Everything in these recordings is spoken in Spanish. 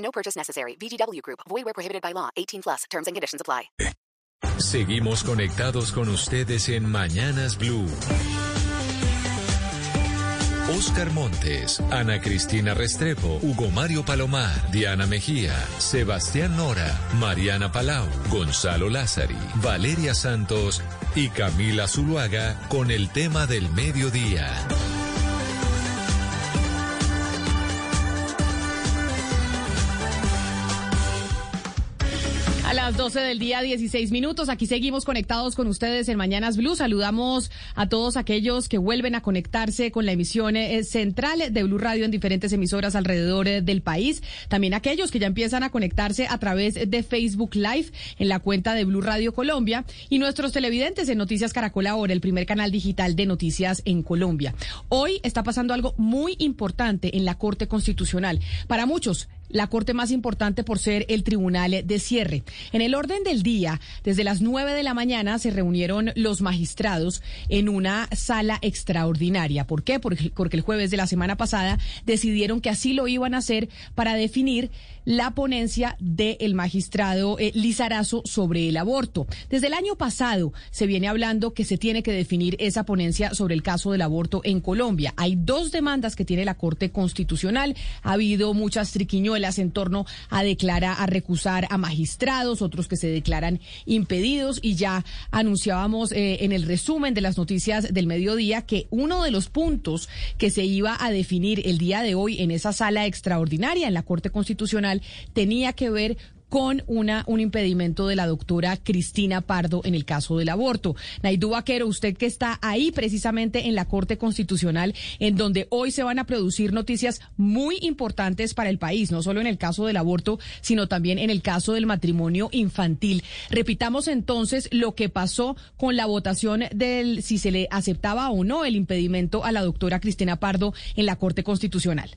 No purchase necessary. VGW Group. Void where prohibited by law. 18 plus. Terms and conditions apply. Seguimos conectados con ustedes en Mañanas Blue. Oscar Montes, Ana Cristina Restrepo, Hugo Mario Palomar, Diana Mejía, Sebastián Nora, Mariana Palau, Gonzalo Lázari, Valeria Santos y Camila Zuluaga con el tema del mediodía. A las 12 del día, 16 minutos. Aquí seguimos conectados con ustedes en Mañanas Blue. Saludamos a todos aquellos que vuelven a conectarse con la emisión eh, central de Blue Radio en diferentes emisoras alrededor eh, del país. También aquellos que ya empiezan a conectarse a través de Facebook Live en la cuenta de Blue Radio Colombia y nuestros televidentes en Noticias Caracol Ahora, el primer canal digital de noticias en Colombia. Hoy está pasando algo muy importante en la Corte Constitucional. Para muchos, la corte más importante por ser el tribunal de cierre. En el orden del día, desde las nueve de la mañana se reunieron los magistrados en una sala extraordinaria. ¿Por qué? Porque, el jueves de la semana pasada decidieron que así lo iban a hacer para definir la ponencia del magistrado eh, Lizarazo sobre el aborto. Desde el año pasado se viene hablando que se tiene que definir esa ponencia sobre el caso del aborto en Colombia. Hay dos demandas que tiene la Corte Constitucional. Ha habido muchas triquiñuelas en torno a declarar, a recusar a magistrados, otros que se declaran impedidos. Y ya anunciábamos eh, en el resumen de las noticias del mediodía que uno de los puntos que se iba a definir el día de hoy en esa sala extraordinaria en la Corte Constitucional tenía que ver con una, un impedimento de la doctora Cristina Pardo en el caso del aborto. Naidú Vaquero, usted que está ahí precisamente en la Corte Constitucional, en donde hoy se van a producir noticias muy importantes para el país, no solo en el caso del aborto, sino también en el caso del matrimonio infantil. Repitamos entonces lo que pasó con la votación del si se le aceptaba o no el impedimento a la doctora Cristina Pardo en la Corte Constitucional.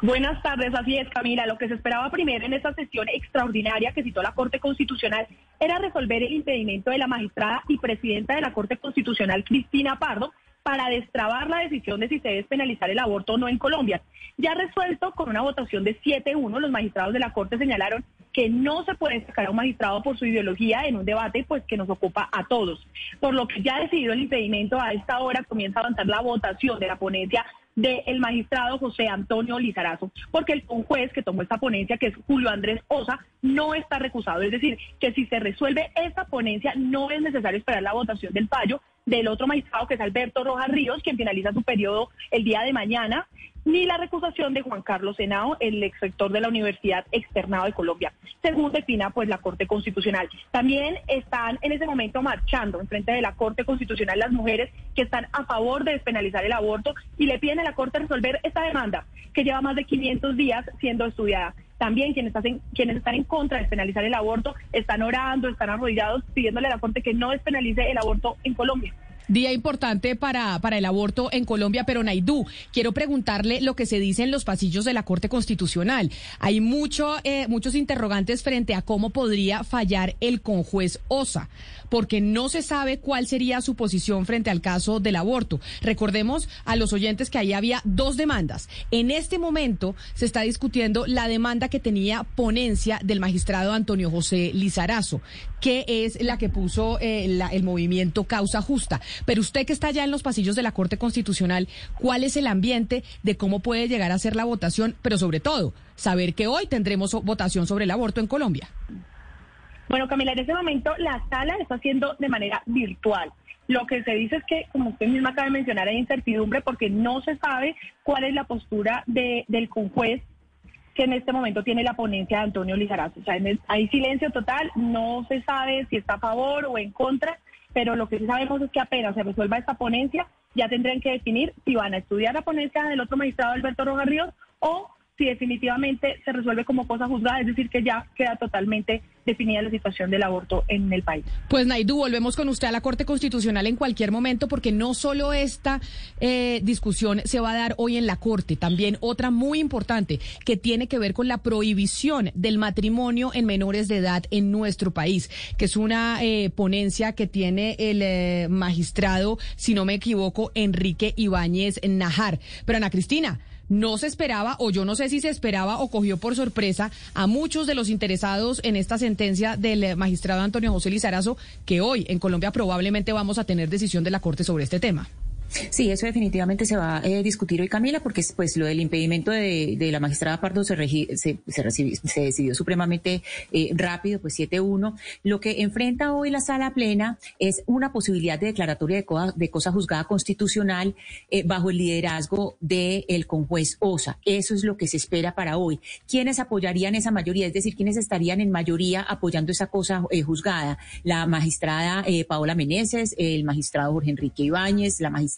Buenas tardes, así es Camila. Lo que se esperaba primero en esta sesión extraordinaria que citó la Corte Constitucional era resolver el impedimento de la magistrada y presidenta de la Corte Constitucional, Cristina Pardo, para destrabar la decisión de si se debe penalizar el aborto o no en Colombia. Ya resuelto con una votación de 7-1, los magistrados de la Corte señalaron que no se puede sacar a un magistrado por su ideología en un debate pues que nos ocupa a todos. Por lo que ya decidido el impedimento, a esta hora comienza a avanzar la votación de la ponencia del magistrado José Antonio Lizarazo, porque el juez que tomó esta ponencia, que es Julio Andrés Osa, no está recusado. Es decir, que si se resuelve esta ponencia, no es necesario esperar la votación del fallo del otro magistrado, que es Alberto Rojas Ríos, quien finaliza su periodo el día de mañana ni la recusación de Juan Carlos Senao, el ex rector de la Universidad Externado de Colombia, según defina pues la Corte Constitucional. También están en ese momento marchando en frente de la Corte Constitucional las mujeres que están a favor de despenalizar el aborto y le piden a la Corte resolver esta demanda que lleva más de 500 días siendo estudiada. También quienes, quienes están en contra de despenalizar el aborto están orando, están arrodillados pidiéndole a la Corte que no despenalice el aborto en Colombia. Día importante para, para el aborto en Colombia, pero Naidú, quiero preguntarle lo que se dice en los pasillos de la Corte Constitucional. Hay mucho, eh, muchos interrogantes frente a cómo podría fallar el conjuez Osa, porque no se sabe cuál sería su posición frente al caso del aborto. Recordemos a los oyentes que ahí había dos demandas. En este momento se está discutiendo la demanda que tenía ponencia del magistrado Antonio José Lizarazo, que es la que puso eh, el movimiento Causa Justa. Pero usted que está ya en los pasillos de la Corte Constitucional, ¿cuál es el ambiente de cómo puede llegar a ser la votación? Pero sobre todo, saber que hoy tendremos votación sobre el aborto en Colombia. Bueno, Camila, en este momento la sala está haciendo de manera virtual. Lo que se dice es que, como usted misma acaba de mencionar, hay incertidumbre porque no se sabe cuál es la postura de, del conjuez que en este momento tiene la ponencia de Antonio Lizarazo. O sea, hay silencio total, no se sabe si está a favor o en contra pero lo que sí sabemos es que apenas se resuelva esta ponencia, ya tendrán que definir si van a estudiar la ponencia del otro magistrado Alberto Rojas Ríos o si definitivamente se resuelve como cosa juzgada, es decir, que ya queda totalmente definida la situación del aborto en el país. Pues Naidu, volvemos con usted a la Corte Constitucional en cualquier momento, porque no solo esta eh, discusión se va a dar hoy en la Corte, también otra muy importante que tiene que ver con la prohibición del matrimonio en menores de edad en nuestro país, que es una eh, ponencia que tiene el eh, magistrado, si no me equivoco, Enrique Ibáñez Najar. Pero Ana Cristina, no se esperaba, o yo no sé si se esperaba o cogió por sorpresa a muchos de los interesados en esta sentencia del eh, magistrado Antonio José Lizarazo, que hoy en Colombia probablemente vamos a tener decisión de la Corte sobre este tema. Sí, eso definitivamente se va a eh, discutir hoy, Camila, porque pues lo del impedimento de, la magistrada Pardo se, se, se, decidió supremamente eh, rápido, pues 7-1. Lo que enfrenta hoy la sala plena es una posibilidad de declaratoria de, de cosa juzgada constitucional eh, bajo el liderazgo del el conjuez OSA. Eso es lo que se espera para hoy. ¿Quiénes apoyarían esa mayoría? Es decir, ¿quiénes estarían en mayoría apoyando esa cosa juzgada? La magistrada Paola Meneses, el magistrado Jorge Enrique Ibáñez, la magistrada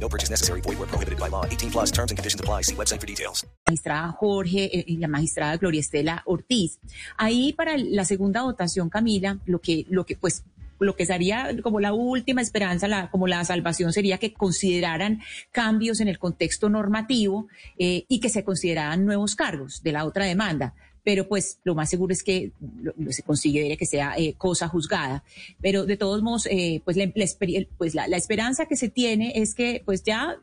No purchase necessary. Void prohibited by law. 18 plus terms and conditions apply. See website for details. Magistrada Jorge eh, y la magistrada Gloria Estela Ortiz. Ahí para la segunda votación, Camila, lo que, lo que pues lo que sería como la última esperanza, la, como la salvación sería que consideraran cambios en el contexto normativo eh, y que se consideraran nuevos cargos de la otra demanda pero pues lo más seguro es que se considere que sea eh, cosa juzgada. Pero de todos modos, eh, pues, la, pues la, esperanza que se tiene es que pues ya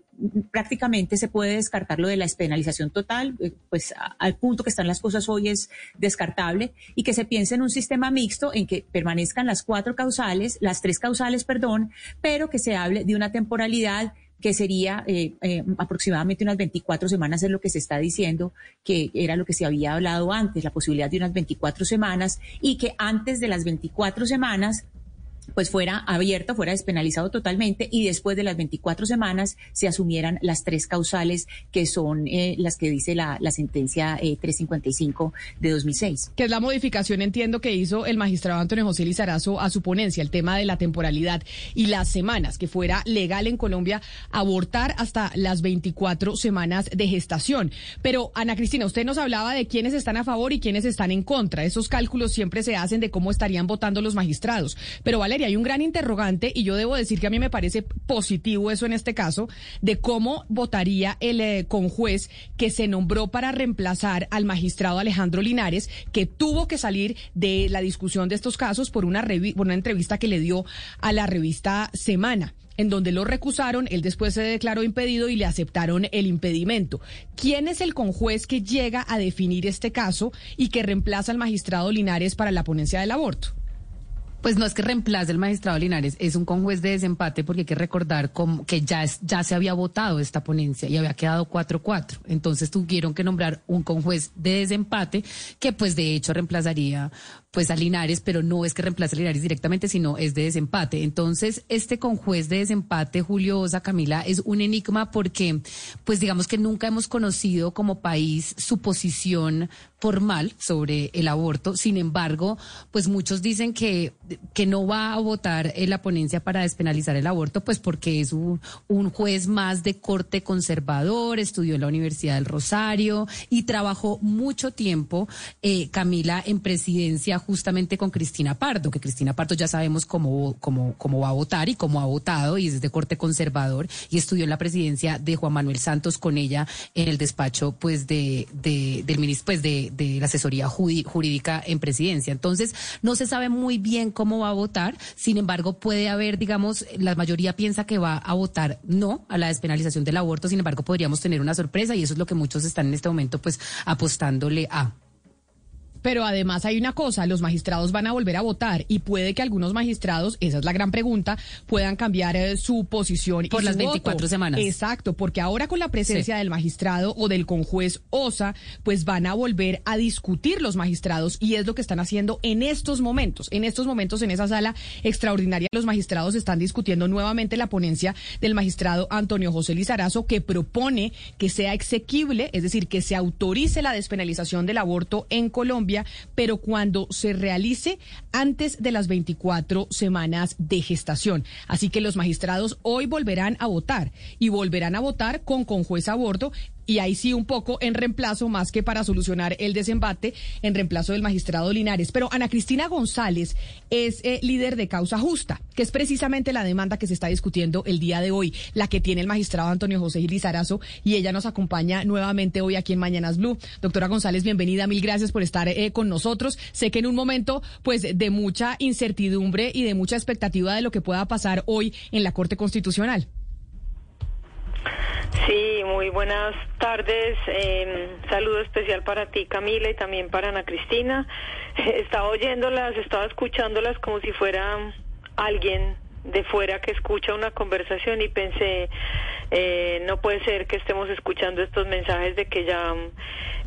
prácticamente se puede descartar lo de la despenalización total, eh, pues al punto que están las cosas hoy es descartable y que se piense en un sistema mixto en que permanezcan las cuatro causales, las tres causales, perdón, pero que se hable de una temporalidad que sería eh, eh, aproximadamente unas 24 semanas, es lo que se está diciendo, que era lo que se había hablado antes, la posibilidad de unas 24 semanas, y que antes de las 24 semanas pues fuera abierto, fuera despenalizado totalmente y después de las 24 semanas se asumieran las tres causales que son eh, las que dice la, la sentencia 355 eh, de 2006. Que es la modificación, entiendo, que hizo el magistrado Antonio José Lizarazo a su ponencia, el tema de la temporalidad y las semanas, que fuera legal en Colombia abortar hasta las 24 semanas de gestación. Pero, Ana Cristina, usted nos hablaba de quiénes están a favor y quiénes están en contra. Esos cálculos siempre se hacen de cómo estarían votando los magistrados. Pero, vale hay un gran interrogante y yo debo decir que a mí me parece positivo eso en este caso, de cómo votaría el eh, conjuez que se nombró para reemplazar al magistrado Alejandro Linares, que tuvo que salir de la discusión de estos casos por una, por una entrevista que le dio a la revista Semana en donde lo recusaron, él después se declaró impedido y le aceptaron el impedimento. ¿Quién es el conjuez que llega a definir este caso y que reemplaza al magistrado Linares para la ponencia del aborto? Pues no es que reemplace el magistrado Linares, es un conjuez de desempate porque hay que recordar que ya, es, ya se había votado esta ponencia y había quedado 4-4. Entonces tuvieron que nombrar un conjuez de desempate que pues de hecho reemplazaría pues a Linares, pero no es que reemplace a Linares directamente, sino es de desempate. Entonces, este conjuez de desempate, Julio Osa Camila, es un enigma porque, pues digamos que nunca hemos conocido como país su posición formal sobre el aborto. Sin embargo, pues muchos dicen que, que no va a votar en la ponencia para despenalizar el aborto, pues porque es un, un juez más de corte conservador, estudió en la Universidad del Rosario y trabajó mucho tiempo, eh, Camila, en presidencia justamente con Cristina Pardo, que Cristina Pardo ya sabemos cómo, cómo, cómo va a votar y cómo ha votado y es de corte conservador y estudió en la presidencia de Juan Manuel Santos con ella en el despacho pues de, de del pues de, de la asesoría jurídica en presidencia. Entonces, no se sabe muy bien cómo va a votar, sin embargo, puede haber, digamos, la mayoría piensa que va a votar no a la despenalización del aborto, sin embargo, podríamos tener una sorpresa y eso es lo que muchos están en este momento pues apostándole a. Pero además hay una cosa, los magistrados van a volver a votar y puede que algunos magistrados, esa es la gran pregunta, puedan cambiar eh, su posición. Por y las su 24 voto. semanas. Exacto, porque ahora con la presencia Sí. del magistrado o del conjuez OSA, pues van a volver a discutir los magistrados y es lo que están haciendo en estos momentos. En estos momentos en esa sala extraordinaria los magistrados están discutiendo nuevamente la ponencia del magistrado Antonio José Lizarazo que propone que sea exequible, es decir, que se autorice la despenalización del aborto en Colombia, pero cuando se realice antes de las 24 semanas de gestación. Así que los magistrados hoy volverán a votar y volverán a votar con conjuez a bordo y ahí sí un poco en reemplazo, más que para solucionar el desembate, en reemplazo del magistrado Linares. Pero Ana Cristina González es eh, líder de Causa Justa, que es precisamente la demanda que se está discutiendo el día de hoy, la que tiene el magistrado Antonio José Lizarazo, y ella nos acompaña nuevamente hoy aquí en Mañanas Blue. Doctora González, bienvenida, mil gracias por estar eh, con nosotros. Sé que en un momento pues de mucha incertidumbre y de mucha expectativa de lo que pueda pasar hoy en la Corte Constitucional. Sí, muy buenas tardes. Eh, saludo especial para ti, Camila, y también para Ana Cristina. Estaba oyéndolas, estaba escuchándolas como si fuera alguien de fuera que escucha una conversación y pensé, eh, no puede ser que estemos escuchando estos mensajes de que ya,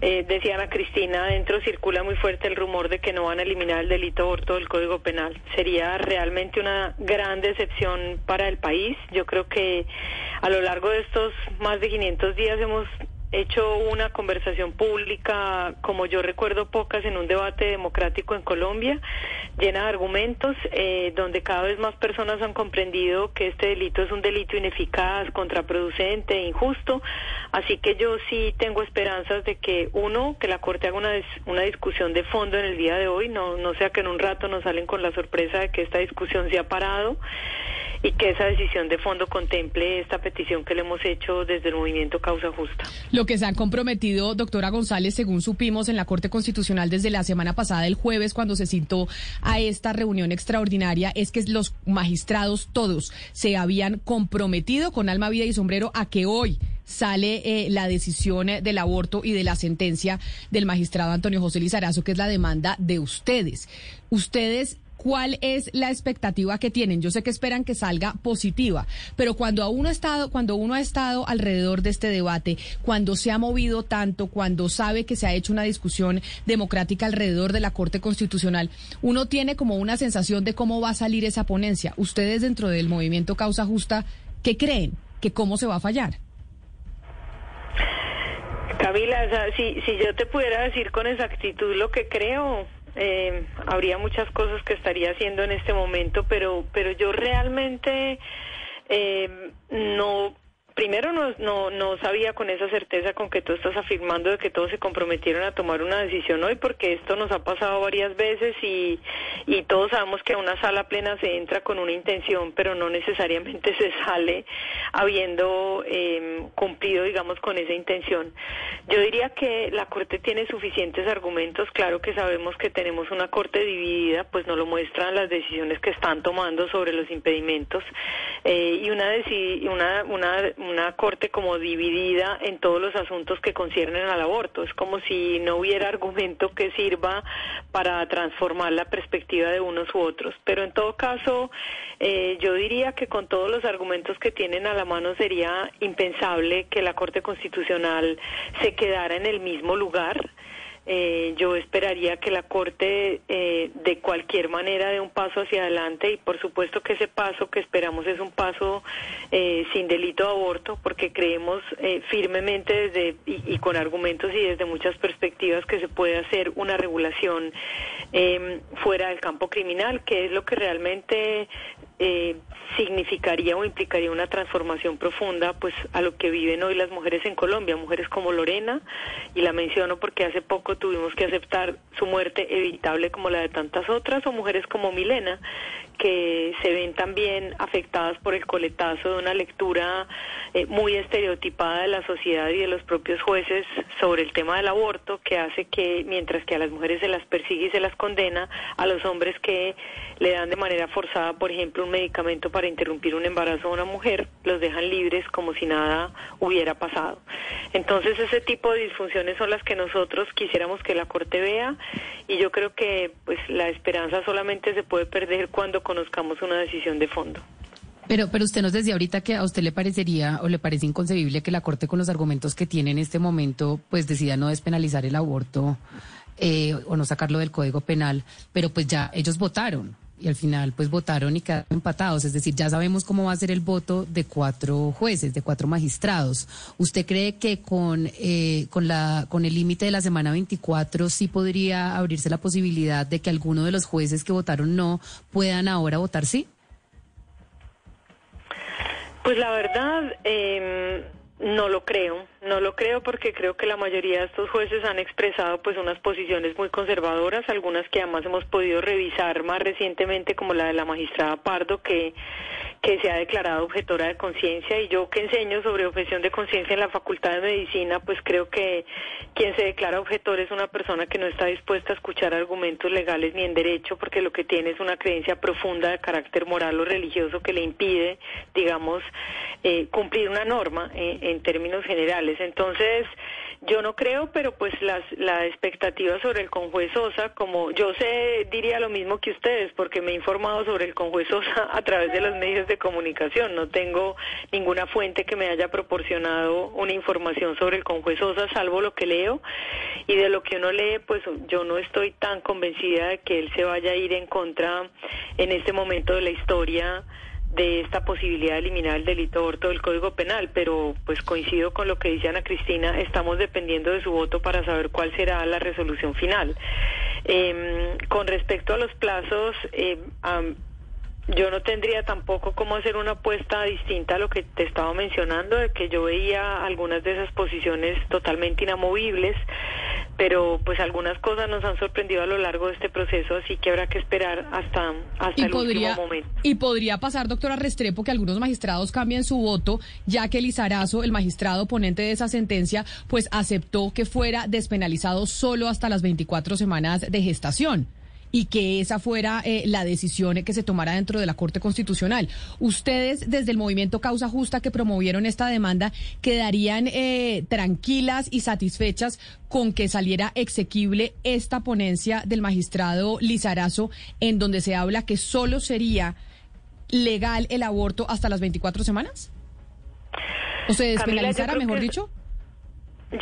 eh, decía Ana Cristina, adentro circula muy fuerte el rumor de que no van a eliminar el delito aborto del Código Penal. Sería realmente una gran decepción para el país. Yo creo que a lo largo de estos más de 500 días hemos hecho una conversación pública, como yo recuerdo pocas, en un debate democrático en Colombia, llena de argumentos, eh, donde cada vez más personas han comprendido que este delito es un delito ineficaz, contraproducente injusto. Así que yo sí tengo esperanzas de que, uno, que la Corte haga una, una discusión de fondo en el día de hoy, no, no sea que en un rato nos salen con la sorpresa de que esta discusión se ha parado y que esa decisión de fondo contemple esta petición que le hemos hecho desde el movimiento Causa Justa. Que se han comprometido, doctora González, según supimos en la Corte Constitucional desde la semana pasada, el jueves, cuando se citó a esta reunión extraordinaria, es que los magistrados todos se habían comprometido con alma, vida y sombrero a que hoy sale eh, la decisión eh, del aborto y de la sentencia del magistrado Antonio José Lizarazo, que es la demanda de ustedes. Ustedes ¿Cuál es la expectativa que tienen? Yo sé que esperan que salga positiva, pero cuando uno ha estado, cuando uno ha estado alrededor de este debate, cuando se ha movido tanto, cuando sabe que se ha hecho una discusión democrática alrededor de la Corte Constitucional, uno tiene como una sensación de cómo va a salir esa ponencia. Ustedes dentro del movimiento Causa Justa, ¿qué creen? ¿Que cómo se va a fallar? Camila, o sea, si, si yo te pudiera decir con exactitud lo que creo, eh, habría muchas cosas que estaría haciendo en este momento, pero, pero yo realmente eh, no, primero no, no, no sabía con esa certeza con que tú estás afirmando de que todos se comprometieron a tomar una decisión hoy, porque esto nos ha pasado varias veces y, y todos sabemos que a una sala plena se entra con una intención, pero no necesariamente se sale habiendo eh, cumplido, digamos, con esa intención. Yo diría que la Corte tiene suficientes argumentos, claro que sabemos que tenemos una Corte dividida, pues nos lo muestran las decisiones que están tomando sobre los impedimentos eh, y una, una, una, una Corte como dividida en todos los asuntos que conciernen al aborto. Es como si no hubiera argumento que sirva para transformar la perspectiva de unos u otros. Pero en todo caso, eh, yo diría que con todos los argumentos que tienen a la mano sería impensable que la Corte Constitucional se quedara en el mismo lugar. Eh, yo esperaría que la Corte eh, de cualquier manera dé un paso hacia adelante y por supuesto que ese paso que esperamos es un paso eh, sin delito de aborto porque creemos firmemente desde y, con argumentos y desde muchas perspectivas que se puede hacer una regulación eh, fuera del campo criminal que es lo que realmente eh, significaría o implicaría una transformación profunda pues a lo que viven hoy las mujeres en Colombia, mujeres como Lorena, y la menciono porque hace poco tuvimos que aceptar su muerte evitable como la de tantas otras, o mujeres como Milena, que se ven también afectadas por el coletazo de una lectura eh, muy estereotipada de la sociedad y de los propios jueces sobre el tema del aborto, que hace que mientras que a las mujeres se las persigue y se las condena, a los hombres que le dan de manera forzada, por ejemplo, un medicamento para interrumpir un embarazo a una mujer, los dejan libres como si nada hubiera pasado. Entonces, ese tipo de disfunciones son las que nosotros quisiéramos que la Corte vea y yo creo que pues la esperanza solamente se puede perder cuando conozcamos una decisión de fondo. Pero, pero usted nos decía ahorita que a usted le parecería o le parece inconcebible que la Corte con los argumentos que tiene en este momento pues decida no despenalizar el aborto eh, o no sacarlo del Código Penal, pero pues ya ellos votaron y al final pues votaron y quedaron empatados, es decir, ya sabemos cómo va a ser el voto de cuatro jueces, de cuatro magistrados. ¿Usted cree que con eh, con la con el límite de la semana 24 sí podría abrirse la posibilidad de que alguno de los jueces que votaron no puedan ahora votar sí? Pues la verdad, eh, no lo creo, no lo creo porque creo que la mayoría de estos jueces han expresado pues unas posiciones muy conservadoras, algunas que además hemos podido revisar más recientemente como la de la magistrada Pardo que que se ha declarado objetora de conciencia y yo que enseño sobre objeción de conciencia en la Facultad de Medicina, pues creo que quien se declara objetor es una persona que no está dispuesta a escuchar argumentos legales ni en derecho porque lo que tiene es una creencia profunda de carácter moral o religioso que le impide, digamos, eh, cumplir una norma eh, en términos generales. Entonces, yo no creo, pero pues las, la expectativa sobre el conjuez Sosa, como yo sé, diría lo mismo que ustedes, porque me he informado sobre el conjuez Sosa a través de los medios de comunicación. No tengo ninguna fuente que me haya proporcionado una información sobre el conjuez Sosa, salvo lo que leo. Y de lo que uno lee, pues yo no estoy tan convencida de que él se vaya a ir en contra en este momento de la historia de esta posibilidad de eliminar el delito aborto del Código Penal, pero pues coincido con lo que dice Ana Cristina, estamos dependiendo de su voto para saber cuál será la resolución final. Eh, con respecto a los plazos, eh, yo no tendría tampoco cómo hacer una apuesta distinta a lo que te estaba mencionando, de que yo veía algunas de esas posiciones totalmente inamovibles, pero pues algunas cosas nos han sorprendido a lo largo de este proceso, así que habrá que esperar hasta, hasta el último momento. Y podría pasar, doctora Restrepo, que algunos magistrados cambien su voto, ya que Lizarazo, el magistrado ponente de esa sentencia, pues aceptó que fuera despenalizado solo hasta las 24 semanas de gestación y que esa fuera eh, la decisión que se tomara dentro de la Corte Constitucional. Ustedes, desde el movimiento Causa Justa que promovieron esta demanda, quedarían eh, tranquilas y satisfechas con que saliera exequible esta ponencia del magistrado Lizarazo, en donde se habla que solo sería legal el aborto hasta las 24 semanas? ¿O se despenalizara, mejor dicho?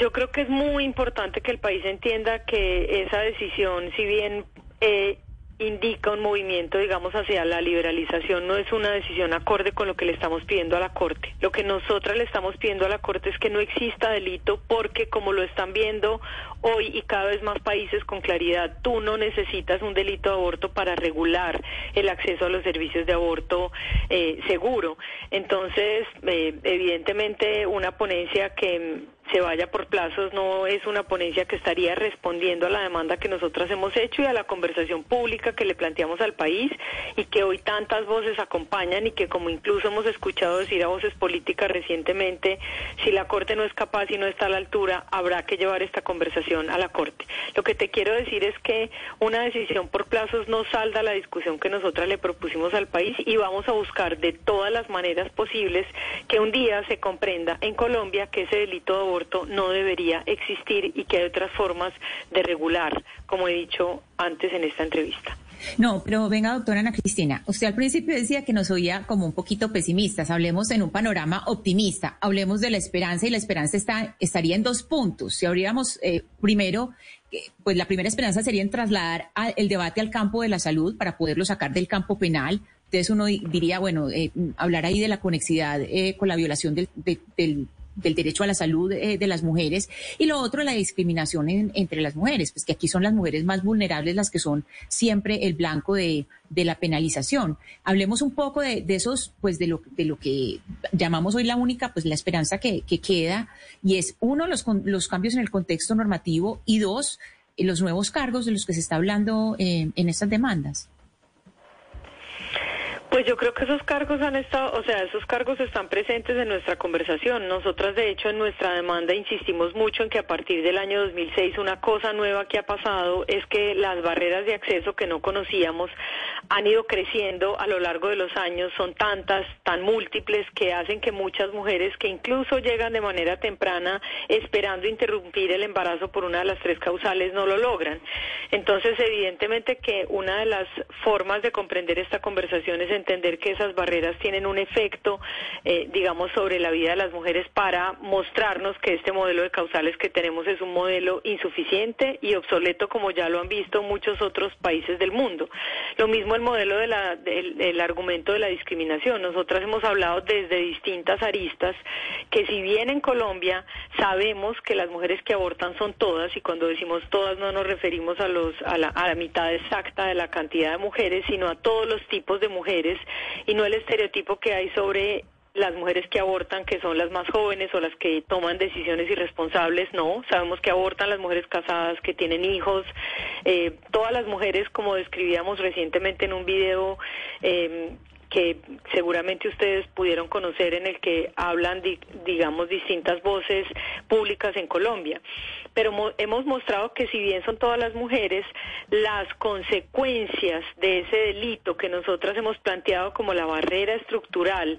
Yo creo que es muy importante que el país entienda que esa decisión, si bien eh, indica un movimiento, digamos, hacia la liberalización, no es una decisión acorde con lo que le estamos pidiendo a la Corte. Lo que nosotras le estamos pidiendo a la Corte es que no exista delito porque, como lo están viendo hoy y cada vez más países con claridad, tú no necesitas un delito de aborto para regular el acceso a los servicios de aborto eh, seguro. Entonces, eh, evidentemente, una ponencia que se vaya por plazos no es una ponencia que estaría respondiendo a la demanda que nosotras hemos hecho y a la conversación pública que le planteamos al país y que hoy tantas voces acompañan y que como incluso hemos escuchado decir a voces políticas recientemente, si la Corte no es capaz y no está a la altura, habrá que llevar esta conversación a la Corte. Lo que te quiero decir es que una decisión por plazos no salda la discusión que nosotras le propusimos al país y vamos a buscar de todas las maneras posibles que un día se comprenda en Colombia que ese delito de no debería existir y que hay otras formas de regular, como he dicho antes en esta entrevista. No, pero venga, doctora Ana Cristina, usted al principio decía que nos oía como un poquito pesimistas, hablemos en un panorama optimista, hablemos de la esperanza y la esperanza está, estaría en dos puntos. Si abriéramos eh, primero, eh, pues la primera esperanza sería en trasladar el debate al campo de la salud para poderlo sacar del campo penal. Entonces uno diría, bueno, eh, hablar ahí de la conexidad con la violación del, del del derecho a la salud eh, de las mujeres y lo otro la discriminación entre las mujeres, pues que aquí son las mujeres más vulnerables las que son siempre el blanco de, la penalización. Hablemos un poco de, esos, pues de lo, de lo que llamamos hoy la única, pues la esperanza que, queda y es uno, los, los cambios en el contexto normativo y dos, los nuevos cargos de los que se está hablando eh, en estas demandas. Pues yo creo que esos cargos han estado, o sea, esos cargos están presentes en nuestra conversación. Nosotras, de hecho, en nuestra demanda insistimos mucho en que a partir del año 2006 una cosa nueva que ha pasado es que las barreras de acceso que no conocíamos han ido creciendo a lo largo de los años, son tantas, tan múltiples, que hacen que muchas mujeres que incluso llegan de manera temprana esperando interrumpir el embarazo por una de las tres causales no lo logran. Entonces, evidentemente que una de las formas de comprender esta conversación es entender que esas barreras tienen un efecto, eh, digamos, sobre la vida de las mujeres para mostrarnos que este modelo de causales que tenemos es un modelo insuficiente y obsoleto, como ya lo han visto muchos otros países del mundo. Lo mismo el modelo del el argumento de la discriminación. Nosotras hemos hablado desde distintas aristas que si bien en Colombia sabemos que las mujeres que abortan son todas, y cuando decimos todas no nos referimos a la mitad exacta de la cantidad de mujeres, sino a todos los tipos de mujeres y no el estereotipo que hay sobre las mujeres que abortan, que son las más jóvenes o las que toman decisiones irresponsables, no. Sabemos que abortan las mujeres casadas, que tienen hijos, eh, todas las mujeres, como describíamos recientemente en un video eh, que seguramente ustedes pudieron conocer en el que hablan, digamos, distintas voces públicas en Colombia. Pero hemos mostrado que si bien son todas las mujeres, las consecuencias de ese delito que nosotras hemos planteado como la barrera estructural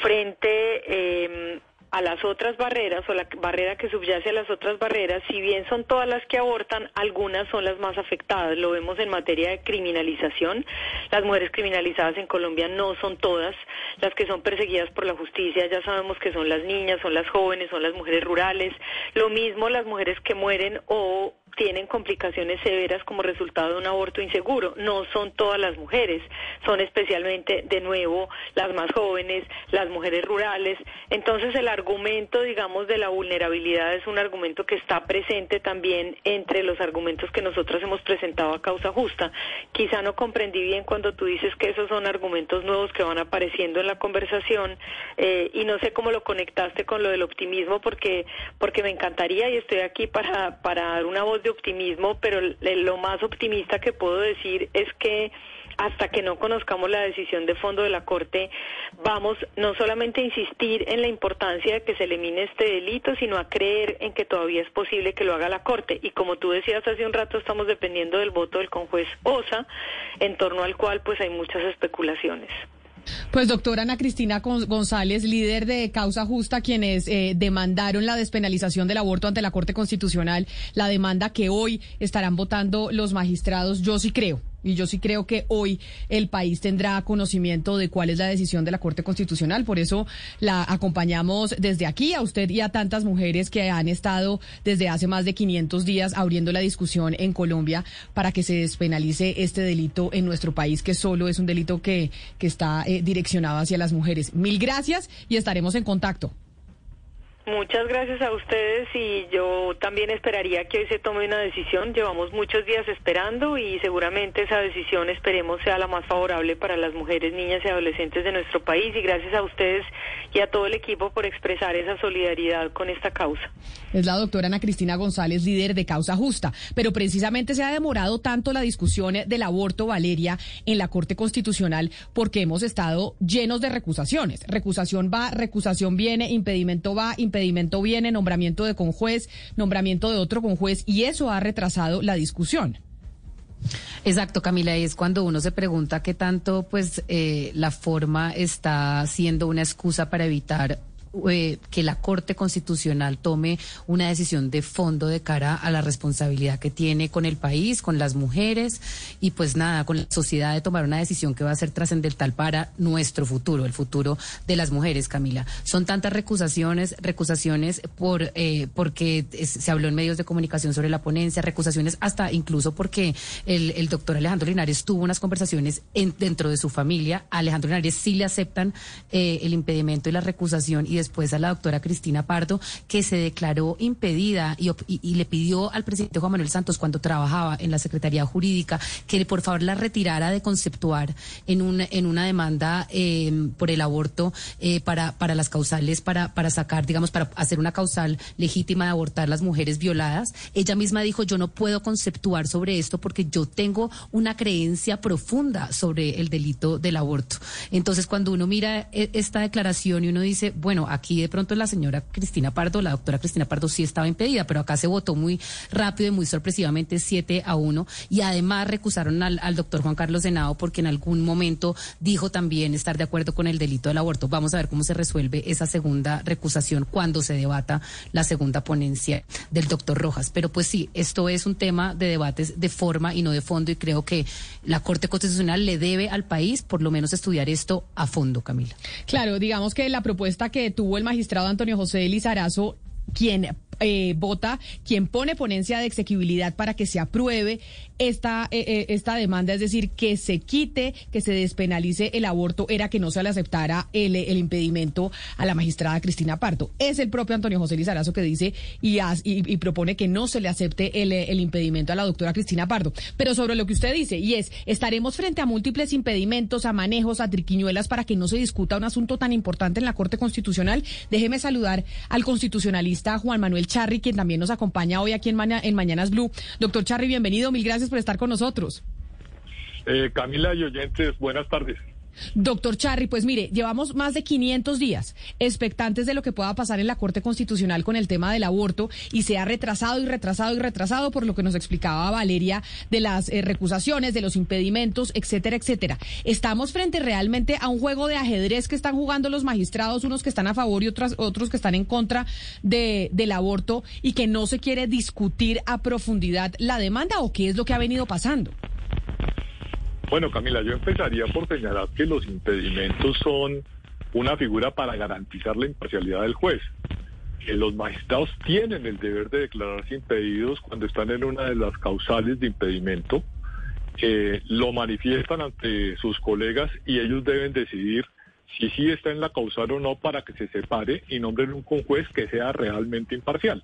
frente eh, a las otras barreras o la barrera que subyace a las otras barreras, si bien son todas las que abortan, algunas son las más afectadas. Lo vemos en materia de criminalización. Las mujeres criminalizadas en Colombia no son todas. Las que son perseguidas por la justicia ya sabemos que son las niñas, son las jóvenes, son las mujeres rurales. Lo mismo las mujeres que mueren o tienen complicaciones severas como resultado de un aborto inseguro. No son todas las mujeres, son especialmente, de nuevo, las más jóvenes, las mujeres rurales. Entonces el argumento, digamos, de la vulnerabilidad es un argumento que está presente también entre los argumentos que nosotros hemos presentado a causa justa. Quizá no comprendí bien cuando tú dices que esos son argumentos nuevos que van apareciendo en la conversación eh, y no sé cómo lo conectaste con lo del optimismo porque, porque me encantaría y estoy aquí para, para dar una voz de optimismo, pero lo más optimista que puedo decir es que hasta que no conozcamos la decisión de fondo de la Corte, vamos no solamente a insistir en la importancia de que se elimine este delito, sino a creer en que todavía es posible que lo haga la Corte. Y como tú decías hace un rato, estamos dependiendo del voto del conjuez Osa, en torno al cual pues hay muchas especulaciones. Pues doctora Ana Cristina González, líder de Causa Justa, quienes eh, demandaron la despenalización del aborto ante la Corte Constitucional, la demanda que hoy estarán votando los magistrados, yo sí creo y yo sí creo que hoy el país tendrá conocimiento de cuál es la decisión de la Corte Constitucional. Por eso la acompañamos desde aquí a usted y a tantas mujeres que han estado desde hace más de 500 días abriendo la discusión en Colombia para que se despenalice este delito en nuestro país, que solo es un delito que, que está eh, direccionado hacia las mujeres. Mil gracias y estaremos en contacto. Muchas gracias a ustedes y yo también esperaría que hoy se tome una decisión. Llevamos muchos días esperando y seguramente esa decisión esperemos sea la más favorable para las mujeres, niñas y adolescentes de nuestro país y gracias a ustedes y a todo el equipo por expresar esa solidaridad con esta causa. Es la doctora Ana Cristina González, líder de Causa Justa, pero precisamente se ha demorado tanto la discusión del aborto, Valeria, en la Corte Constitucional porque hemos estado llenos de recusaciones. Recusación va, recusación viene, impedimento va, impedimento impedimento viene, nombramiento de conjuez, nombramiento de otro conjuez, y eso ha retrasado la discusión. Exacto, Camila, y es cuando uno se pregunta qué tanto pues eh, la forma está siendo una excusa para evitar eh, que la Corte Constitucional tome una decisión de fondo de cara a la responsabilidad que tiene con el país, con las mujeres y pues nada, con la sociedad de tomar una decisión que va a ser trascendental para nuestro futuro, el futuro de las mujeres, Camila. Son tantas recusaciones, recusaciones por eh, porque se habló en medios de comunicación sobre la ponencia, recusaciones hasta incluso porque el, doctor Alejandro Linares tuvo unas conversaciones dentro de su familia. A Alejandro Linares sí le aceptan eh, el impedimento y la recusación y después a la doctora Cristina Pardo, que se declaró impedida y, y, le pidió al presidente Juan Manuel Santos, cuando trabajaba en la Secretaría Jurídica, que por favor la retirara de conceptuar en, un, en una demanda eh, por el aborto eh, para, para las causales, para, para sacar, digamos, para hacer una causal legítima de abortar las mujeres violadas. Ella misma dijo, yo no puedo conceptuar sobre esto porque yo tengo una creencia profunda sobre el delito del aborto. Entonces, cuando uno mira e, esta declaración y uno dice, bueno, aquí de pronto la señora Cristina Pardo, la doctora Cristina Pardo sí estaba impedida, pero acá se votó muy rápido y muy sorpresivamente 7 a 1 y además recusaron al, doctor Juan Carlos Senado porque en algún momento dijo también estar de acuerdo con el delito del aborto. Vamos a ver cómo se resuelve esa segunda recusación cuando se debata la segunda ponencia del doctor Rojas. Pero pues sí, esto es un tema de debates de forma y no de fondo y creo que la Corte Constitucional le debe al país por lo menos estudiar esto a fondo, Camila. Claro, digamos que la propuesta que tuvo el magistrado Antonio José Lizarazo quien eh, vota, quien pone ponencia de exequibilidad para que se apruebe esta, eh, eh, esta demanda, es decir, que se quite, que se despenalice el aborto, era que no se le aceptara el, impedimento a la magistrada Cristina Parto. Es el propio Antonio José Lizarazo que dice y, y, propone que no se le acepte el impedimento a la doctora Cristina Pardo. Pero sobre lo que usted dice, y es, estaremos frente a múltiples impedimentos, a manejos, a triquiñuelas para que no se discuta un asunto tan importante en la Corte Constitucional. Déjeme saludar al constitucionalista Juan Manuel Charri, quien también nos acompaña hoy aquí en, en Mañanas Blue. Doctor Charri, bienvenido. Mil gracias por estar con nosotros. Eh, Camila y oyentes, buenas tardes. Doctor Charri, pues mire, llevamos más de 500 días expectantes de lo que pueda pasar en la Corte Constitucional con el tema del aborto y se ha retrasado y retrasado y retrasado por lo que nos explicaba Valeria de las eh, recusaciones, de los impedimentos, etcétera, etcétera. Estamos frente realmente a un juego de ajedrez que están jugando los magistrados, unos que están a favor y otros, otros que están en contra de, del aborto y que no se quiere discutir a profundidad la demanda o qué es lo que ha venido pasando. Bueno, Camila, yo empezaría por señalar que los impedimentos son una figura para garantizar la imparcialidad del juez. Eh, los magistrados tienen el deber de declararse impedidos cuando están en una de las causales de impedimento. Eh, lo manifiestan ante sus colegas y ellos deben decidir si sí está en la causal o no para que se separe y nombren un juez que sea realmente imparcial.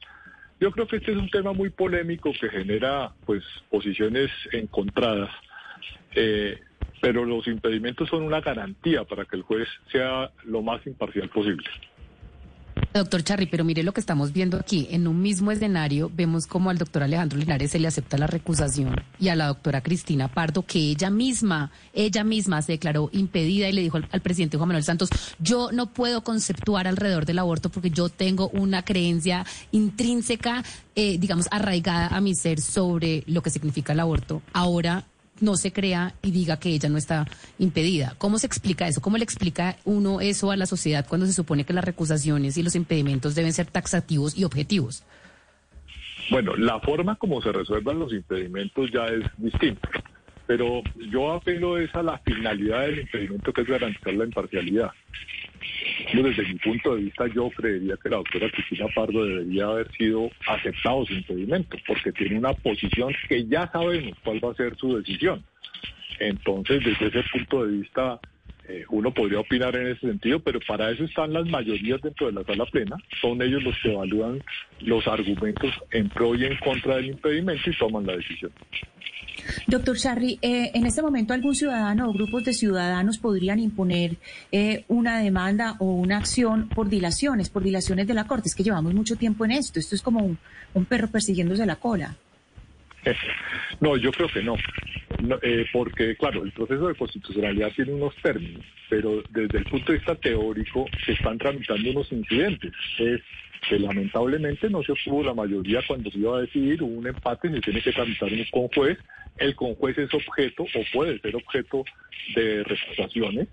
Yo creo que este es un tema muy polémico que genera pues posiciones encontradas. Eh, pero los impedimentos son una garantía para que el juez sea lo más imparcial posible. Doctor Charri, pero mire lo que estamos viendo aquí. En un mismo escenario vemos como al doctor Alejandro Linares se le acepta la recusación y a la doctora Cristina Pardo, que ella misma, ella misma se declaró impedida y le dijo al, presidente Juan Manuel Santos, yo no puedo conceptuar alrededor del aborto porque yo tengo una creencia intrínseca, eh, digamos, arraigada a mi ser sobre lo que significa el aborto. Ahora no se crea y diga que ella no está impedida. ¿Cómo se explica eso? ¿Cómo le explica uno eso a la sociedad cuando se supone que las recusaciones y los impedimentos deben ser taxativos y objetivos? Bueno, la forma como se resuelvan los impedimentos ya es distinta, pero yo apelo es a la finalidad del impedimento que es garantizar la imparcialidad. Desde mi punto de vista, yo creería que la doctora Cristina Pardo debería haber sido aceptado su impedimento, porque tiene una posición que ya sabemos cuál va a ser su decisión. Entonces, desde ese punto de vista, eh, uno podría opinar en ese sentido, pero para eso están las mayorías dentro de la sala plena. Son ellos los que evalúan los argumentos en pro y en contra del impedimento y toman la decisión. Doctor Charri, eh, en este momento algún ciudadano o grupos de ciudadanos podrían imponer eh, una demanda o una acción por dilaciones, por dilaciones de la Corte. Es que llevamos mucho tiempo en esto. Esto es como un, perro persiguiéndose la cola. No, yo creo que no. Eh, porque, claro, el proceso de constitucionalidad tiene unos términos, pero desde el punto de vista teórico se están tramitando unos incidentes. Es que lamentablemente no se obtuvo la mayoría cuando se iba a decidir, un empate, se tiene que tramitar un conjuez, el conjuez es objeto o puede ser objeto de recusaciones,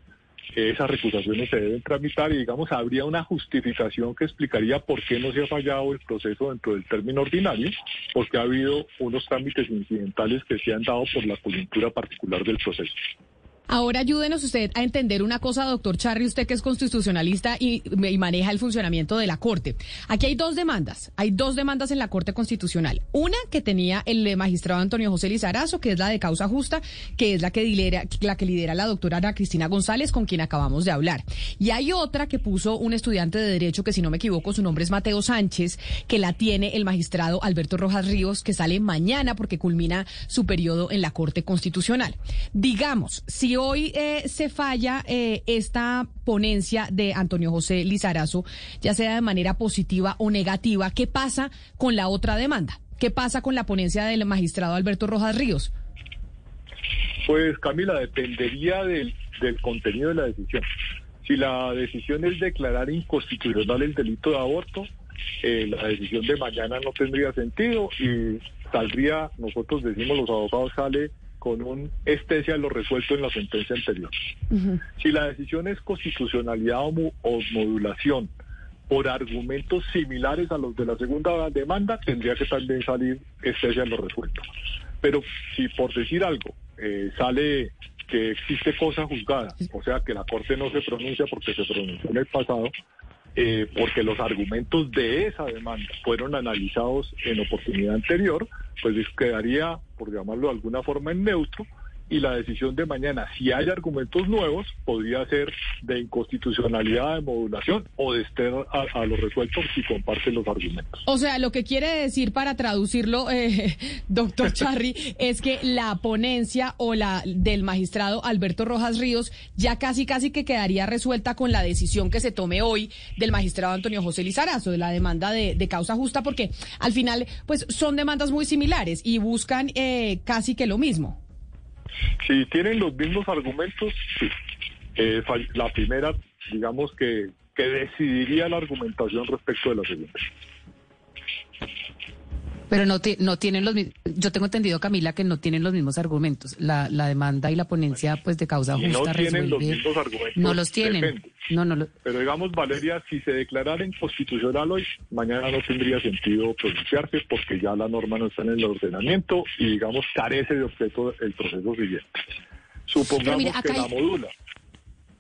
esas recusaciones se deben tramitar y digamos habría una justificación que explicaría por qué no se ha fallado el proceso dentro del término ordinario, porque ha habido unos trámites incidentales que se han dado por la coyuntura particular del proceso. Ahora ayúdenos usted a entender una cosa, doctor Charry, usted que es constitucionalista y, y, maneja el funcionamiento de la Corte. Aquí hay dos demandas, hay dos demandas en la Corte Constitucional. Una que tenía el magistrado Antonio José Lizarazo, que es la de causa justa, que es la que lidera, la que lidera la doctora Ana Cristina González, con quien acabamos de hablar. Y hay otra que puso un estudiante de Derecho, que si no me equivoco, su nombre es Mateo Sánchez, que la tiene el magistrado Alberto Rojas Ríos, que sale mañana porque culmina su periodo en la Corte Constitucional. Digamos, si hoy eh, se falla eh, esta ponencia de Antonio José Lizarazo, ya sea de manera positiva o negativa, ¿qué pasa con la otra demanda? ¿Qué pasa con la ponencia del magistrado Alberto Rojas Ríos? Pues Camila, dependería del, del contenido de la decisión. Si la decisión es declarar inconstitucional el delito de aborto, eh, la decisión de mañana no tendría sentido y saldría, nosotros decimos los abogados, sale con un estesia lo resuelto en la sentencia anterior. Si la decisión es constitucionalidad o, o, modulación por argumentos similares a los de la segunda demanda, tendría que también salir estesia lo resuelto. Pero si por decir algo eh, sale que existe cosa juzgada, o sea que la Corte no se pronuncia porque se pronunció en el pasado, eh, porque los argumentos de esa demanda fueron analizados en oportunidad anterior, pues quedaría, por llamarlo de alguna forma, en neutro y la decisión de mañana, si hay argumentos nuevos, podría ser de inconstitucionalidad, de modulación o de estar a, los resueltos si comparte los argumentos. O sea, lo que quiere decir para traducirlo, eh, doctor Charry, es que la ponencia o la del magistrado Alberto Rojas Ríos ya casi casi que quedaría resuelta con la decisión que se tome hoy del magistrado Antonio José Lizarazo de la demanda de, causa justa, porque al final, pues son demandas muy similares y buscan eh, casi que lo mismo. Si tienen los mismos argumentos, sí. Eh, la primera, digamos que, que decidiría la argumentación respecto de la segunda. Pero no, no tienen los Yo tengo entendido, Camila, que no tienen los mismos argumentos. La, la demanda y la ponencia pues de causa justa no tienen los mismos argumentos. No los tienen. No, no Pero digamos, Valeria, si se declarara inconstitucional hoy, mañana no tendría sentido pronunciarse porque ya la norma no está en el ordenamiento y, digamos, carece de objeto el proceso siguiente. Supongamos que la modula.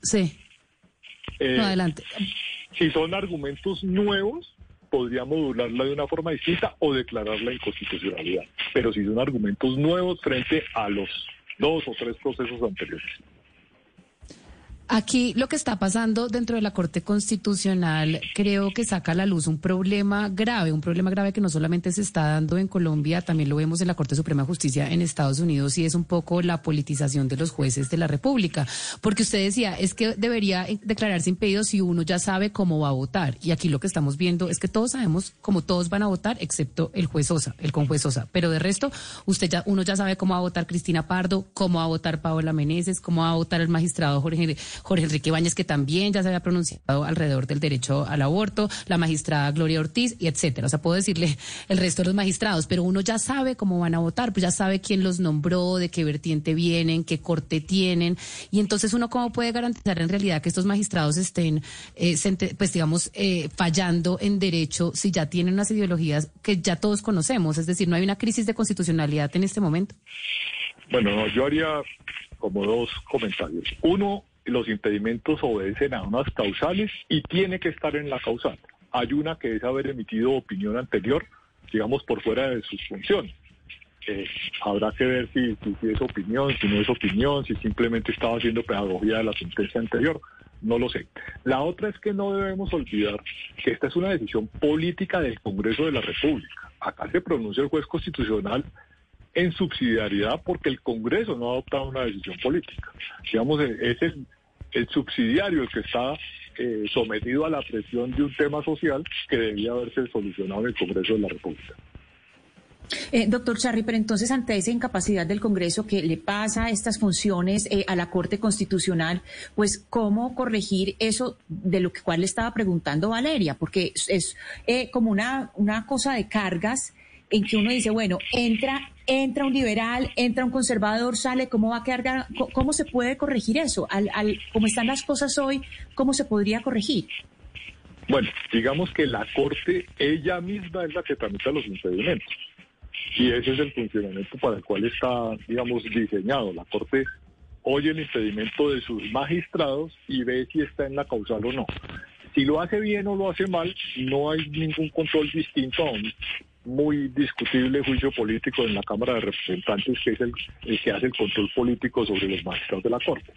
Sí. Eh, adelante. Si son argumentos nuevos, podría modularla de una forma distinta o declarar la inconstitucionalidad. Pero si son argumentos nuevos frente a los dos o tres procesos anteriores. Aquí lo que está pasando dentro de la Corte Constitucional creo que saca a la luz un problema grave, un problema grave que no solamente se está dando en Colombia, también lo vemos en la Corte Suprema de Justicia en Estados Unidos y es un poco la politización de los jueces de la República. Porque usted decía, es que debería declararse impedido si uno ya sabe cómo va a votar. Y aquí lo que estamos viendo es que todos sabemos cómo todos van a votar, excepto el juez Sosa, el conjuez Sosa. Pero de resto, usted ya, uno ya sabe cómo va a votar Cristina Pardo, cómo va a votar Paola Meneses, cómo va a votar el magistrado Jorge Jorge Enrique Báñez, que también ya se había pronunciado alrededor del derecho al aborto, la magistrada Gloria Ortiz y etcétera. O sea, puedo decirle el resto de los magistrados, pero uno ya sabe cómo van a votar, pues ya sabe quién los nombró, de qué vertiente vienen, qué corte tienen. Y entonces uno cómo puede garantizar en realidad que estos magistrados estén, eh, pues digamos, eh, fallando en derecho si ya tienen unas ideologías que ya todos conocemos. Es decir, no hay una crisis de constitucionalidad en este momento. Bueno, yo haría como dos comentarios. Uno, los impedimentos obedecen a unas causales y tiene que estar en la causal. Hay una que es haber emitido opinión anterior, digamos, por fuera de sus funciones. Eh, habrá que ver si, si, es opinión, si no es opinión, si simplemente estaba haciendo pedagogía de la sentencia anterior. No lo sé. La otra es que no debemos olvidar que esta es una decisión política del Congreso de la República. Acá se pronuncia el juez constitucional en subsidiariedad porque el Congreso no ha adoptado una decisión política. Digamos, ese es el subsidiario el que está eh, sometido a la presión de un tema social que debía haberse solucionado en el Congreso de la República. Eh, doctor Charri, pero entonces ante esa incapacidad del Congreso que le pasa estas funciones eh, a la Corte Constitucional, pues cómo corregir eso de lo que cual le estaba preguntando Valeria, porque es, como una, una cosa de cargas en que uno dice, bueno, entra, entra un liberal, entra un conservador, sale, ¿cómo va a quedar, cómo se puede corregir eso? Al, al, como están las cosas hoy, ¿cómo se podría corregir? Bueno, digamos que la Corte ella misma es la que tramita los impedimentos. Y ese es el funcionamiento para el cual está, digamos, diseñado. La Corte oye el impedimento de sus magistrados y ve si está en la causal o no. Si lo hace bien o lo hace mal, no hay ningún control distinto a un muy discutible juicio político en la Cámara de Representantes, que es el, que hace el control político sobre los magistrados de la Corte.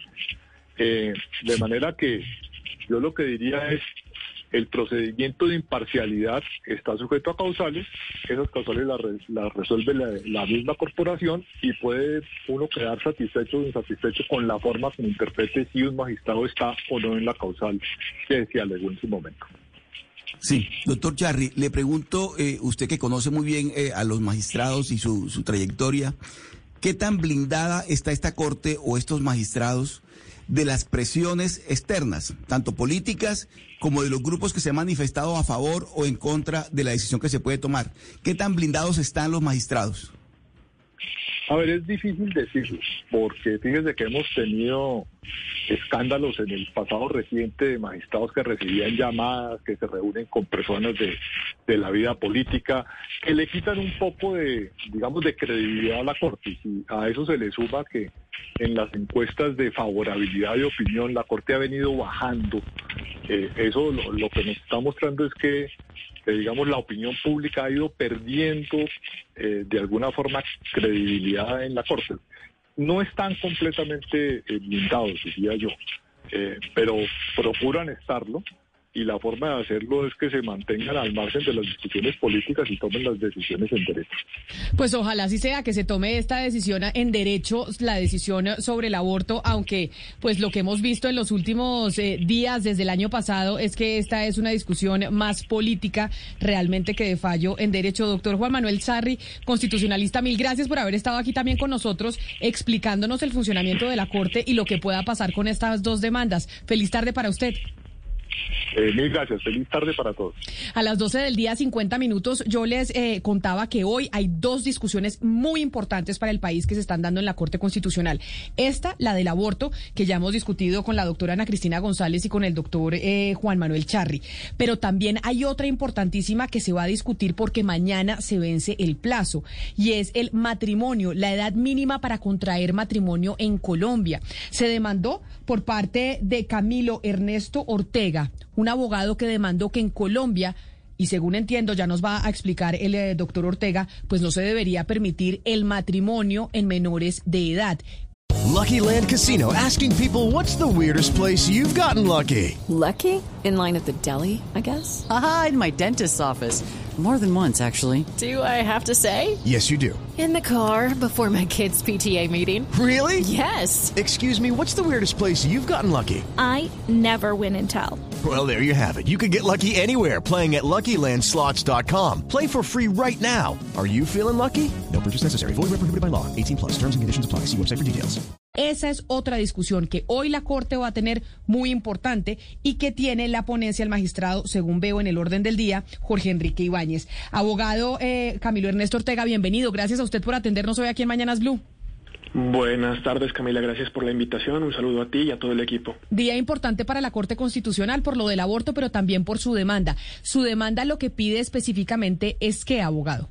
Eh, de manera que yo lo que diría es, el procedimiento de imparcialidad está sujeto a causales, esas causales las la resuelve la, la, misma corporación y puede uno quedar satisfecho o insatisfecho con la forma como interprete si un magistrado está o no en la causal que se alegó en su momento. Sí, doctor Charry, le pregunto, eh, usted que conoce muy bien eh, a los magistrados y su trayectoria, ¿qué tan blindada está esta corte o estos magistrados de las presiones externas, tanto políticas como de los grupos que se han manifestado a favor o en contra de la decisión que se puede tomar. ¿Qué tan blindados están los magistrados? A ver, es difícil decirlo, porque fíjese que hemos tenido escándalos en el pasado reciente de magistrados que recibían llamadas, que se reúnen con personas de, de la vida política, que le quitan un poco de, digamos, de credibilidad a la Corte. Y a eso se le suma que en las encuestas de favorabilidad de opinión la Corte ha venido bajando. Eh, eso lo, lo que nos está mostrando es que digamos, la opinión pública ha ido perdiendo eh, de alguna forma credibilidad en la Corte. No están completamente eh, blindados, diría yo, eh, pero procuran estarlo y la forma de hacerlo es que se mantengan al margen de las discusiones políticas y tomen las decisiones en derecho. Pues ojalá sí sea que se tome esta decisión en derecho, la decisión sobre el aborto, aunque pues lo que hemos visto en los últimos eh, días desde el año pasado es que esta es una discusión más política realmente que de fallo en derecho. Doctor Juan Manuel Sarri, constitucionalista, mil gracias por haber estado aquí también con nosotros explicándonos el funcionamiento de la Corte y lo que pueda pasar con estas dos demandas. Feliz tarde para usted. Eh, mil gracias. Feliz tarde para todos. A las 12 del día, 50 minutos, yo les eh, contaba que hoy hay dos discusiones muy importantes para el país que se están dando en la Corte Constitucional. Esta, la del aborto, que ya hemos discutido con la doctora Ana Cristina González y con el doctor eh, Juan Manuel Charri. Pero también hay otra importantísima que se va a discutir porque mañana se vence el plazo y es el matrimonio, la edad mínima para contraer matrimonio en Colombia. Se demandó por parte de Camilo Ernesto Ortega, un abogado que demandó que en Colombia y según entiendo, ya nos va a explicar el eh, doctor Ortega, pues no se debería permitir el matrimonio en menores de edad. Lucky Land Casino asking people what's the weirdest place you've gotten lucky. Lucky? In line at the deli, I guess. Aha, in my dentist's office. More than once, actually. Do I have to say? Yes, you do. In the car before my kids' PTA meeting. Really? Yes. Excuse me, what's the weirdest place you've gotten lucky? I never win and tell. Well, there you have it. You can get lucky anywhere playing at LuckyLandSlots.com. Play for free right now. Are you feeling lucky? No purchase necessary. Void where prohibited by law. 18 plus. Terms and conditions apply. See website for details. Esa es otra discusión que hoy la Corte va a tener muy importante y que tiene la ponencia el magistrado, según veo en el orden del día, Jorge Enrique Ibáñez. Abogado eh, Camilo Ernesto Ortega, bienvenido. Gracias a usted por atendernos hoy aquí en Mañanas Blue. Buenas tardes, Camila. Gracias por la invitación. Un saludo a ti y a todo el equipo. Día importante para la Corte Constitucional por lo del aborto, pero también por su demanda. Su demanda lo que pide específicamente es que, abogado.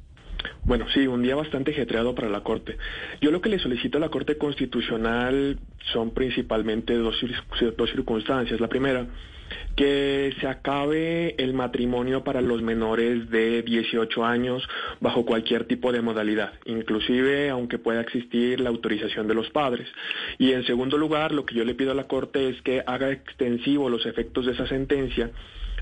Bueno, sí, un día bastante getreado para la Corte. Yo lo que le solicito a la Corte Constitucional son principalmente dos, dos circunstancias. La primera, que se acabe el matrimonio para los menores de 18 años bajo cualquier tipo de modalidad, inclusive aunque pueda existir la autorización de los padres. Y en segundo lugar, lo que yo le pido a la Corte es que haga extensivo los efectos de esa sentencia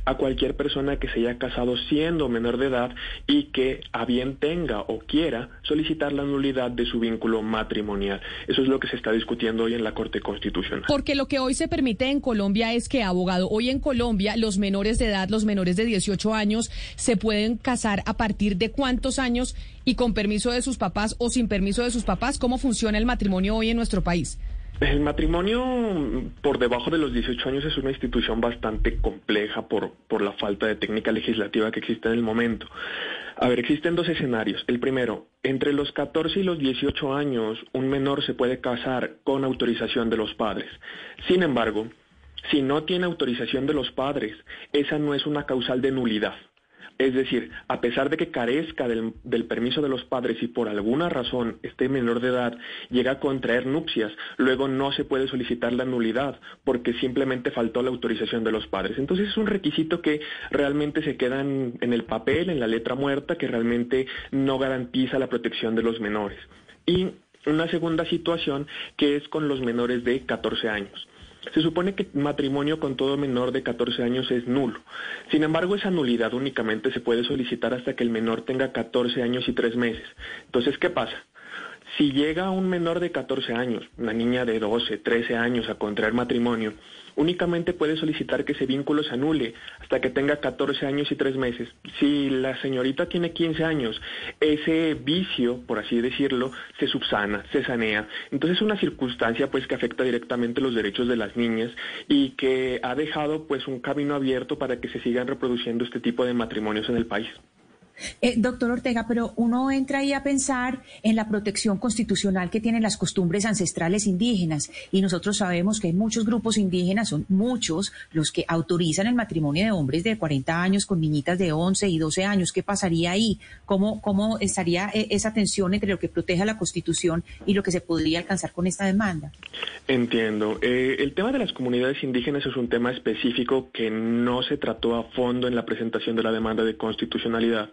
a cualquier persona que se haya casado siendo menor de edad y que a bien tenga o quiera solicitar la nulidad de su vínculo matrimonial. Eso es lo que se está discutiendo hoy en la Corte Constitucional. Porque lo que hoy se permite en Colombia es que, abogado, hoy en Colombia los menores de edad, los menores de 18 años, se pueden casar a partir de cuántos años y con permiso de sus papás o sin permiso de sus papás. ¿Cómo funciona el matrimonio hoy en nuestro país? El matrimonio por debajo de los 18 años es una institución bastante compleja por, por la falta de técnica legislativa que existe en el momento. A ver, existen dos escenarios. El primero, entre los 14 y los 18 años, un menor se puede casar con autorización de los padres. Sin embargo, si no tiene autorización de los padres, esa no es una causal de nulidad. Es decir, a pesar de que carezca del, permiso de los padres y por alguna razón este menor de edad llega a contraer nupcias, luego no se puede solicitar la nulidad porque simplemente faltó la autorización de los padres. Entonces es un requisito que realmente se queda en, en el papel, en la letra muerta, que realmente no garantiza la protección de los menores. Y una segunda situación que es con los menores de 14 años. Se supone que matrimonio con todo menor de 14 años es nulo. Sin embargo, esa nulidad únicamente se puede solicitar hasta que el menor tenga 14 años y 3 meses. Entonces, ¿qué pasa? Si llega un menor de 14 años, una niña de 12, 13 años a contraer matrimonio, únicamente puede solicitar que ese vínculo se anule hasta que tenga 14 años y 3 meses. Si la señorita tiene 15 años, ese vicio, por así decirlo, se subsana, se sanea. Entonces es una circunstancia pues que afecta directamente los derechos de las niñas y que ha dejado pues un camino abierto para que se sigan reproduciendo este tipo de matrimonios en el país. Eh, doctor Ortega, pero uno entra ahí a pensar en la protección constitucional que tienen las costumbres ancestrales indígenas y nosotros sabemos que hay muchos grupos indígenas, son muchos los que autorizan el matrimonio de hombres de 40 años con niñitas de 11 y 12 años. ¿Qué pasaría ahí? ¿Cómo, cómo estaría eh, esa tensión entre lo que protege la Constitución y lo que se podría alcanzar con esta demanda? Entiendo. Eh, el tema de las comunidades indígenas es un tema específico que no se trató a fondo en la presentación de la demanda de constitucionalidad.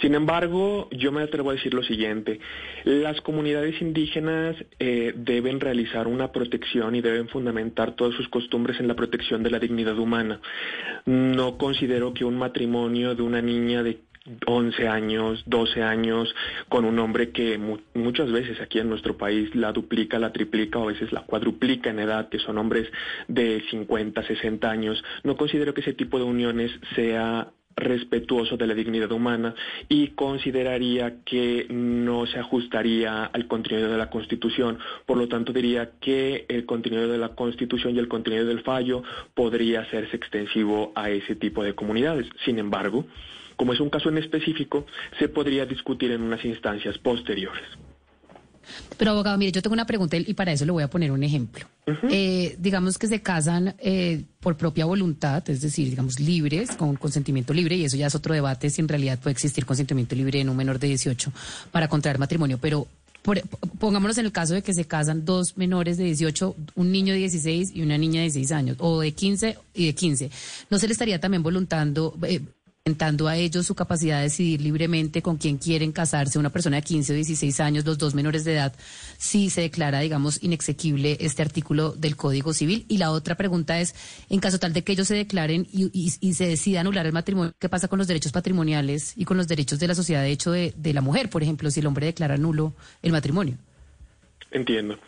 Sin embargo, yo me atrevo a decir lo siguiente. Las comunidades indígenas eh, deben realizar una protección y deben fundamentar todas sus costumbres en la protección de la dignidad humana. No considero que un matrimonio de una niña de 11 años, 12 años, con un hombre que muchas veces aquí en nuestro país la duplica, la triplica o a veces la cuadruplica en edad, que son hombres de 50, 60 años. No considero que ese tipo de uniones sea respetuoso de la dignidad humana y consideraría que no se ajustaría al contenido de la Constitución. Por lo tanto, diría que el contenido de la Constitución y el contenido del fallo podría hacerse extensivo a ese tipo de comunidades. Sin embargo, como es un caso en específico, se podría discutir en unas instancias posteriores. Pero abogado, mire, yo tengo una pregunta y para eso le voy a poner un ejemplo. eh, digamos que se casan eh, por propia voluntad, es decir, digamos libres, con consentimiento libre, y eso ya es otro debate si en realidad puede existir consentimiento libre en un menor de 18 para contraer matrimonio, pero por, pongámonos en el caso de que se casan dos menores de 18, un niño de 16 y una niña de 16 años, o de 15 y de 15. ¿No se le estaría también voluntando, eh, a ellos su capacidad de decidir libremente con quién quieren casarse, una persona de 15 o 16 años, los dos menores de edad, si se declara, digamos, inexequible este artículo del Código Civil. Y la otra pregunta es, en caso tal de que ellos se declaren y, y, y se decida anular el matrimonio, ¿qué pasa con los derechos patrimoniales y con los derechos de la sociedad de hecho de, de la mujer, por ejemplo, si el hombre declara nulo el matrimonio? Entiendo.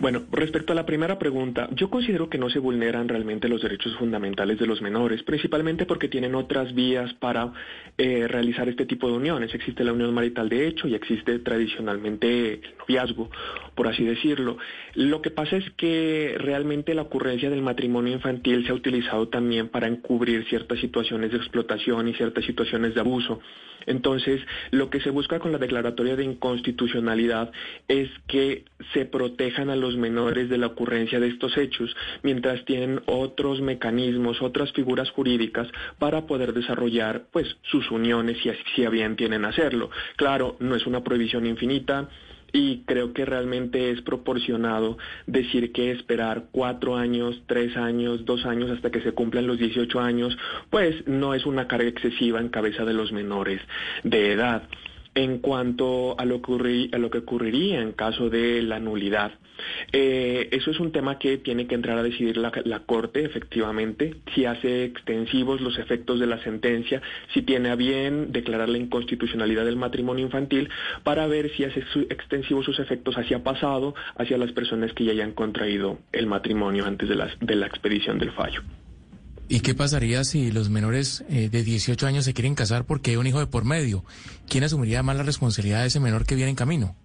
Bueno, respecto a la primera pregunta, yo considero que no se vulneran realmente los derechos fundamentales de los menores, principalmente porque tienen otras vías para eh, realizar este tipo de uniones. Existe la unión marital de hecho y existe tradicionalmente el noviazgo, por así decirlo. Lo que pasa es que realmente la ocurrencia del matrimonio infantil se ha utilizado también para encubrir ciertas situaciones de explotación y ciertas situaciones de abuso. Entonces, lo que se busca con la declaratoria de inconstitucionalidad es que se protejan a los menores de la ocurrencia de estos hechos, mientras tienen otros mecanismos, otras figuras jurídicas para poder desarrollar pues sus uniones si, si bien tienen hacerlo. Claro, no es una prohibición infinita, y creo que realmente es proporcionado decir que esperar cuatro años, tres años, dos años hasta que se cumplan los 18 años, pues no es una carga excesiva en cabeza de los menores de edad. En cuanto a lo, que ocurriría en caso de la nulidad, eh, eso es un tema que tiene que entrar a decidir la, Corte, efectivamente, si hace extensivos los efectos de la sentencia, si tiene a bien declarar la inconstitucionalidad del matrimonio infantil, para ver si hace extensivos sus efectos hacia pasado, hacia las personas que ya hayan contraído el matrimonio antes de la expedición del fallo. ¿Y qué pasaría si los menores eh, de 18 años se quieren casar porque hay un hijo de por medio? ¿Quién asumiría más la responsabilidad de ese menor que viene en camino?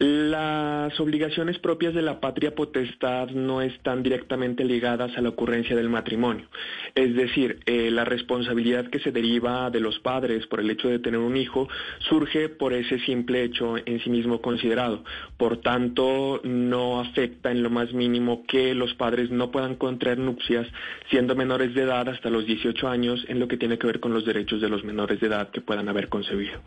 Las obligaciones propias de la patria potestad no están directamente ligadas a la ocurrencia del matrimonio. Es decir, eh, la responsabilidad que se deriva de los padres por el hecho de tener un hijo surge por ese simple hecho en sí mismo considerado. Por tanto, no afecta en lo más mínimo que los padres no puedan contraer nupcias siendo menores de edad hasta los 18 años en lo que tiene que ver con los derechos de los menores de edad que puedan haber concebido.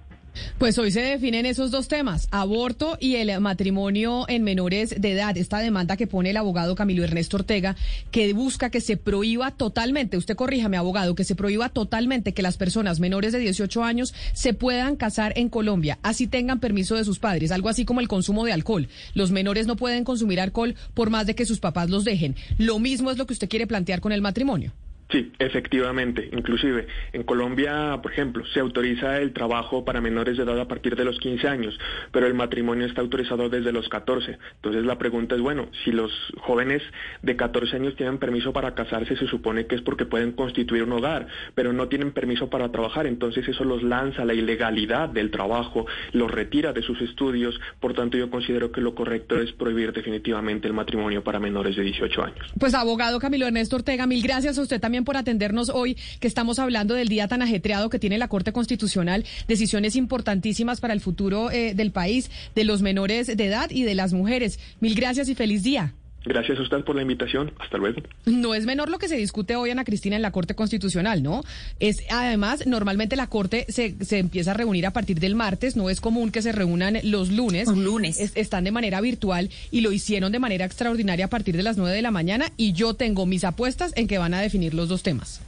Pues hoy se definen esos dos temas, aborto y el matrimonio en menores de edad. Esta demanda que pone el abogado Camilo Ernesto Ortega, que busca que se prohíba totalmente, usted corríjame abogado, que se prohíba totalmente que las personas menores de 18 años se puedan casar en Colombia, así tengan permiso de sus padres, algo así como el consumo de alcohol. Los menores no pueden consumir alcohol por más de que sus papás los dejen. Lo mismo es lo que usted quiere plantear con el matrimonio. Sí, efectivamente. Inclusive en Colombia, por ejemplo, se autoriza el trabajo para menores de edad a partir de los 15 años, pero el matrimonio está autorizado desde los 14. Entonces la pregunta es, bueno, si los jóvenes de 14 años tienen permiso para casarse, se supone que es porque pueden constituir un hogar, pero no tienen permiso para trabajar. Entonces eso los lanza a la ilegalidad del trabajo, los retira de sus estudios. Por tanto, yo considero que lo correcto es prohibir definitivamente el matrimonio para menores de 18 años. Pues abogado Camilo Ernesto Ortega, mil gracias a usted también por atendernos hoy, que estamos hablando del día tan ajetreado que tiene la Corte Constitucional, decisiones importantísimas para el futuro eh, del país, de los menores de edad y de las mujeres. Mil gracias y feliz día. Gracias a usted por la invitación. Hasta luego. No es menor lo que se discute hoy, Ana Cristina, en la Corte Constitucional, ¿no? Es además, normalmente la Corte se, se empieza a reunir a partir del martes, no es común que se reúnan los lunes. Los lunes. están de manera virtual y lo hicieron de manera extraordinaria a partir de las nueve de la mañana y yo tengo mis apuestas en que van a definir los dos temas.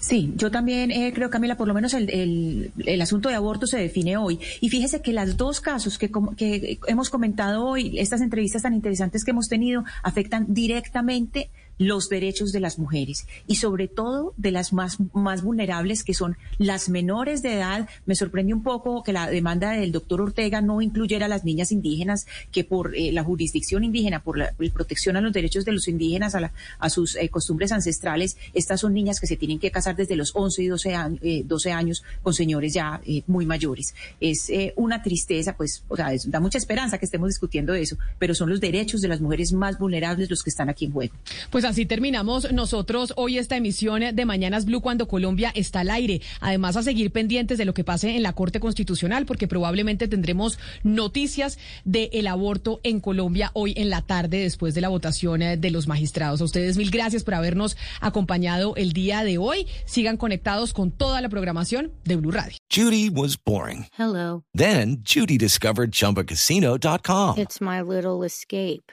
Sí, yo también eh, creo, Camila, por lo menos el, el, asunto de aborto se define hoy. Y fíjese que los dos casos que, que hemos comentado hoy, estas entrevistas tan interesantes que hemos tenido, afectan directamente los derechos de las mujeres y sobre todo de las más, más vulnerables que son las menores de edad. Me sorprende un poco que la demanda del doctor Ortega no incluyera a las niñas indígenas que por eh, la jurisdicción indígena, por la, protección a los derechos de los indígenas, a, la, a sus eh, costumbres ancestrales, estas son niñas que se tienen que casar desde los 11 y 12 años, eh, 12 años con señores ya muy mayores. Es una tristeza, pues, o sea, da mucha esperanza que estemos discutiendo eso, pero son los derechos de las mujeres más vulnerables los que están aquí en juego. Pues así terminamos nosotros hoy esta emisión de Mañanas Blue cuando Colombia está al aire. Además, a seguir pendientes de lo que pase en la Corte Constitucional, porque probablemente tendremos noticias del aborto en Colombia hoy en la tarde después de la votación eh, de los magistrados. A ustedes mil gracias por habernos acompañado el día de hoy. Sigan conectados con toda la programación de Blue Radio. Judy was boring. Hello. Then Judy discovered chumbacasino.com. It's my little escape.